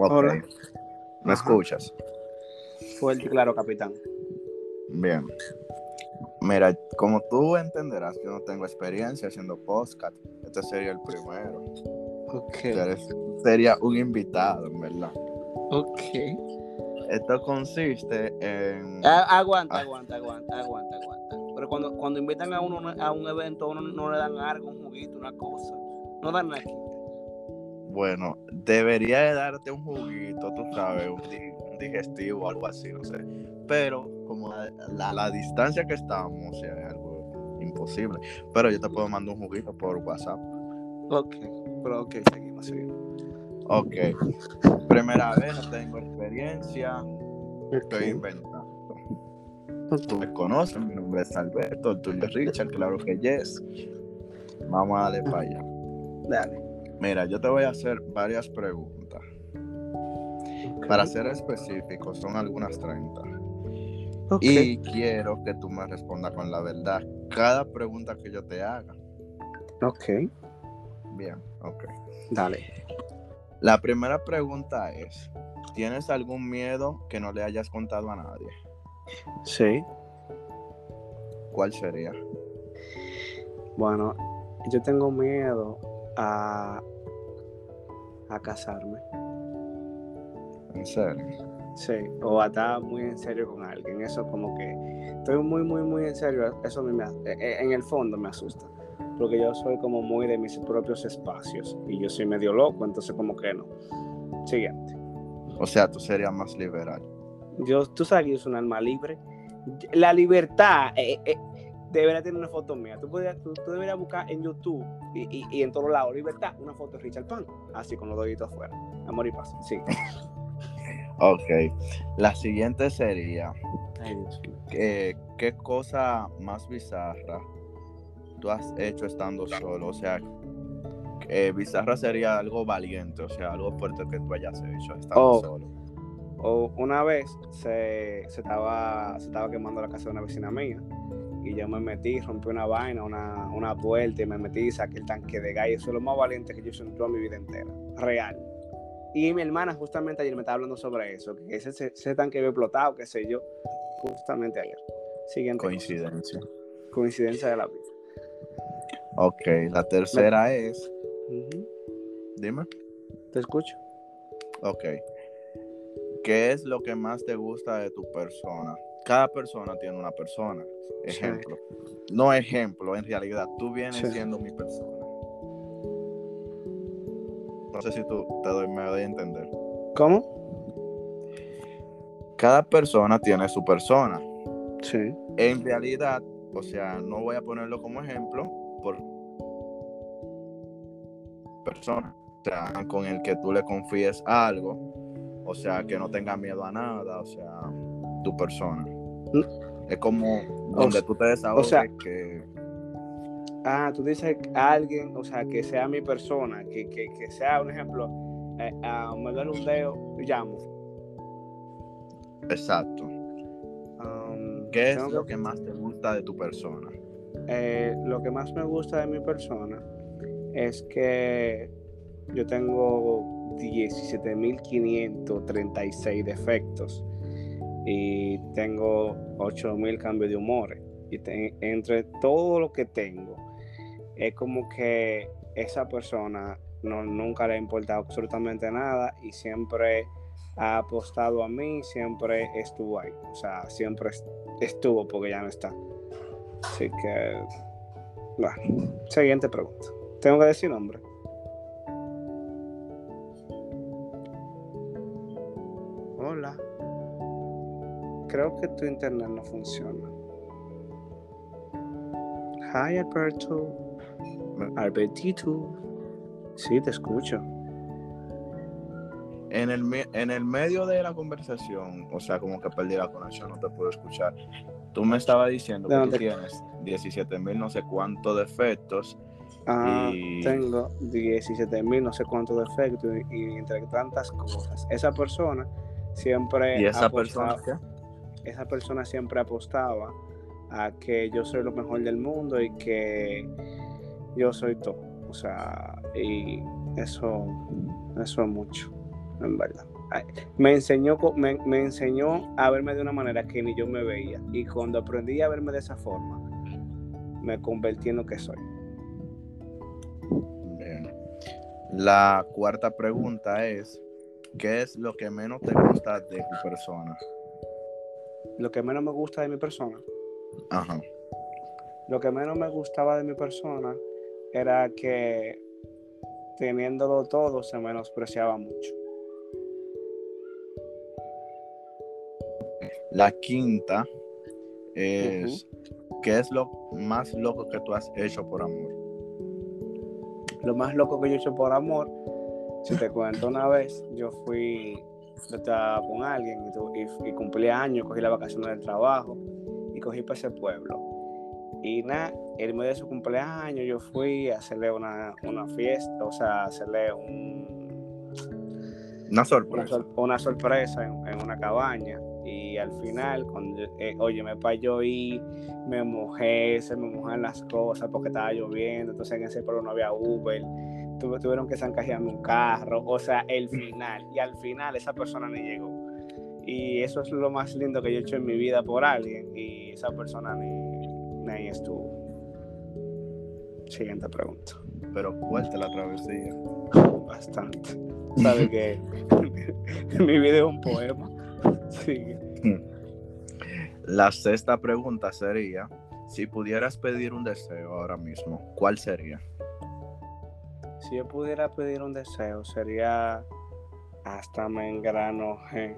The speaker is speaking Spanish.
Ok. Hola. ¿Me Ajá. escuchas? Fuerte claro, capitán. Bien. Mira, como tú entenderás, yo no tengo experiencia haciendo podcast. Este sería el primero. Ok. Sería un invitado, en verdad. Ok. Esto consiste en... Aguanta, Ah. aguanta, aguanta, aguanta, aguanta. Pero cuando, cuando invitan a uno a un evento, a uno no le dan algo, un juguito, una cosa. No dan nada. Bueno, debería de darte un juguito, tú sabes, un, di- un digestivo o algo así, no sé. Pero como a la, la distancia que estamos, o sea, es algo imposible. Pero yo te puedo mandar un juguito por WhatsApp. Ok. Pero ok, seguimos, seguimos. Ok. Primera vez, no tengo experiencia, estoy inventando. Tú me conoces, mi nombre es Alberto, el tuyo es Richard, claro que yes. Vamos a darle para allá. Dale. Mira, yo te voy a hacer varias preguntas. Para ser específico, son algunas 30. Ok. Y quiero que tú me respondas con la verdad. Cada pregunta que yo te haga. Ok. Bien, ok. Dale. La primera pregunta es, ¿tienes algún miedo que no le hayas contado a nadie? Sí. ¿Cuál sería? Bueno, yo tengo miedo a, a casarme. ¿En serio? Sí, o a estar muy en serio con alguien. Eso como que estoy muy, muy, muy en serio. Eso me, eh, eh, en el fondo me asusta. Porque yo soy como muy de mis propios espacios. Y yo soy medio loco, entonces como que no. Siguiente. O sea, tú serías más liberal. Yo, tú sabes que yo soy un alma libre. La libertad eh, eh, debería tener una foto mía. Tú, podrías- tú, tú deberías buscar en YouTube y, y- y en todos lados, libertad, una foto de Richard Pan. Así con los deditos afuera. Amor y paz. Sí. Ok. La siguiente sería. ¿qué, qué cosa más bizarra tú has hecho estando solo? O sea, eh, bizarra sería algo valiente, o sea, algo fuerte que tú hayas hecho estando Oh. solo. O una vez se, se estaba, se estaba quemando la casa de una vecina mía y yo me metí, rompí una vaina, una, una puerta y me metí y saqué el tanque de gas. Eso es lo más valiente que yo he en toda mi vida entera. Real. Y mi hermana justamente ayer me estaba hablando sobre eso, que ese, ese, tanque había explotado, qué sé yo, justamente ayer. Siguiente. cosa. Coincidencia. Coincidencia de la vida. Ok, la tercera es, dime. ¿Te escucho? Ok. ¿Qué es lo que más te gusta de tu persona? Cada persona tiene una persona. Sí. Ejemplo. No ejemplo, en realidad. Tú vienes Sí. siendo mi persona. No sé si tú te doy, me doy a entender. ¿Cómo? Cada persona tiene su persona. Sí. En realidad, o sea, no voy a ponerlo como ejemplo por persona. O sea, con el que tú le confíes algo. O sea, que no tenga miedo a nada. O sea, tu persona. Es como donde s- tú te desahogues sea, que... Ah, tú dices a alguien, o sea, que sea mi persona, que, que, que sea, un ejemplo, eh, ah, me duele un dedo, llamo. Exacto. Um, ¿Qué es lo que más te gusta de tu persona? eh, lo que más me gusta de mi persona es que yo tengo 17.536 defectos y tengo 8.000 cambios de humores. Y entre todo lo que tengo, es como que esa persona no, nunca le ha importado absolutamente nada y siempre ha apostado a mí, siempre estuvo ahí. O sea, siempre est- estuvo porque ya no está. Así que, bueno, siguiente pregunta. Tengo que decir nombre. Hola. Creo que tu internet no funciona. Hi, Alberto. Albertito. Sí, te escucho. En el, en el medio de la conversación, o sea, como que perdí la conexión, no te puedo escuchar. Tú me estabas diciendo que tú tienes 17 mil no sé cuántos defectos. Ah, Y- Tengo 17 mil, no sé cuántos defectos y, y entre tantas cosas. Esa persona siempre Y esa persona, esa persona siempre apostaba a que yo soy lo mejor del mundo y que yo soy todo. O sea, y eso, eso es mucho, en verdad. me enseñó, me, me, enseñó a verme de una manera que ni yo me veía. Y cuando aprendí a verme de esa forma, me convertí en lo que soy. Bien. La cuarta pregunta es, ¿qué es lo que menos te gusta de tu persona? Lo que menos me gusta de mi persona. Ajá. Lo que menos me gustaba de mi persona era que teniéndolo todo se menospreciaba mucho. La quinta es, ¿qué es lo más loco que tú has hecho por amor? Lo más loco que yo he hecho por amor, si te cuento una vez, yo fui, estaba con alguien y, y, cumplí años, cogí la vacaciones del trabajo y cogí para ese pueblo. Y nada, el medio de su cumpleaños yo fui a hacerle una, fiesta, o sea, hacerle un... Una sorpresa. Una, sorpresa en, una cabaña. Y al final, cuando, eh, oye, me payó y me mojé, se me mojan las cosas porque estaba lloviendo, entonces en ese pueblo no había Uber, tuvieron que zancajearme un carro, o sea, el final. Y al final esa persona ni llegó. Y eso es lo más lindo que yo he hecho en mi vida por alguien y esa persona ni, ni estuvo. Siguiente pregunta. Pero fuerte la travesía. Bastante. Sabe que mi vida es un poema. Sí. La sexta pregunta sería, si pudieras pedir un deseo ahora mismo, ¿cuál sería? Si yo pudiera pedir un deseo, sería hasta me engranojé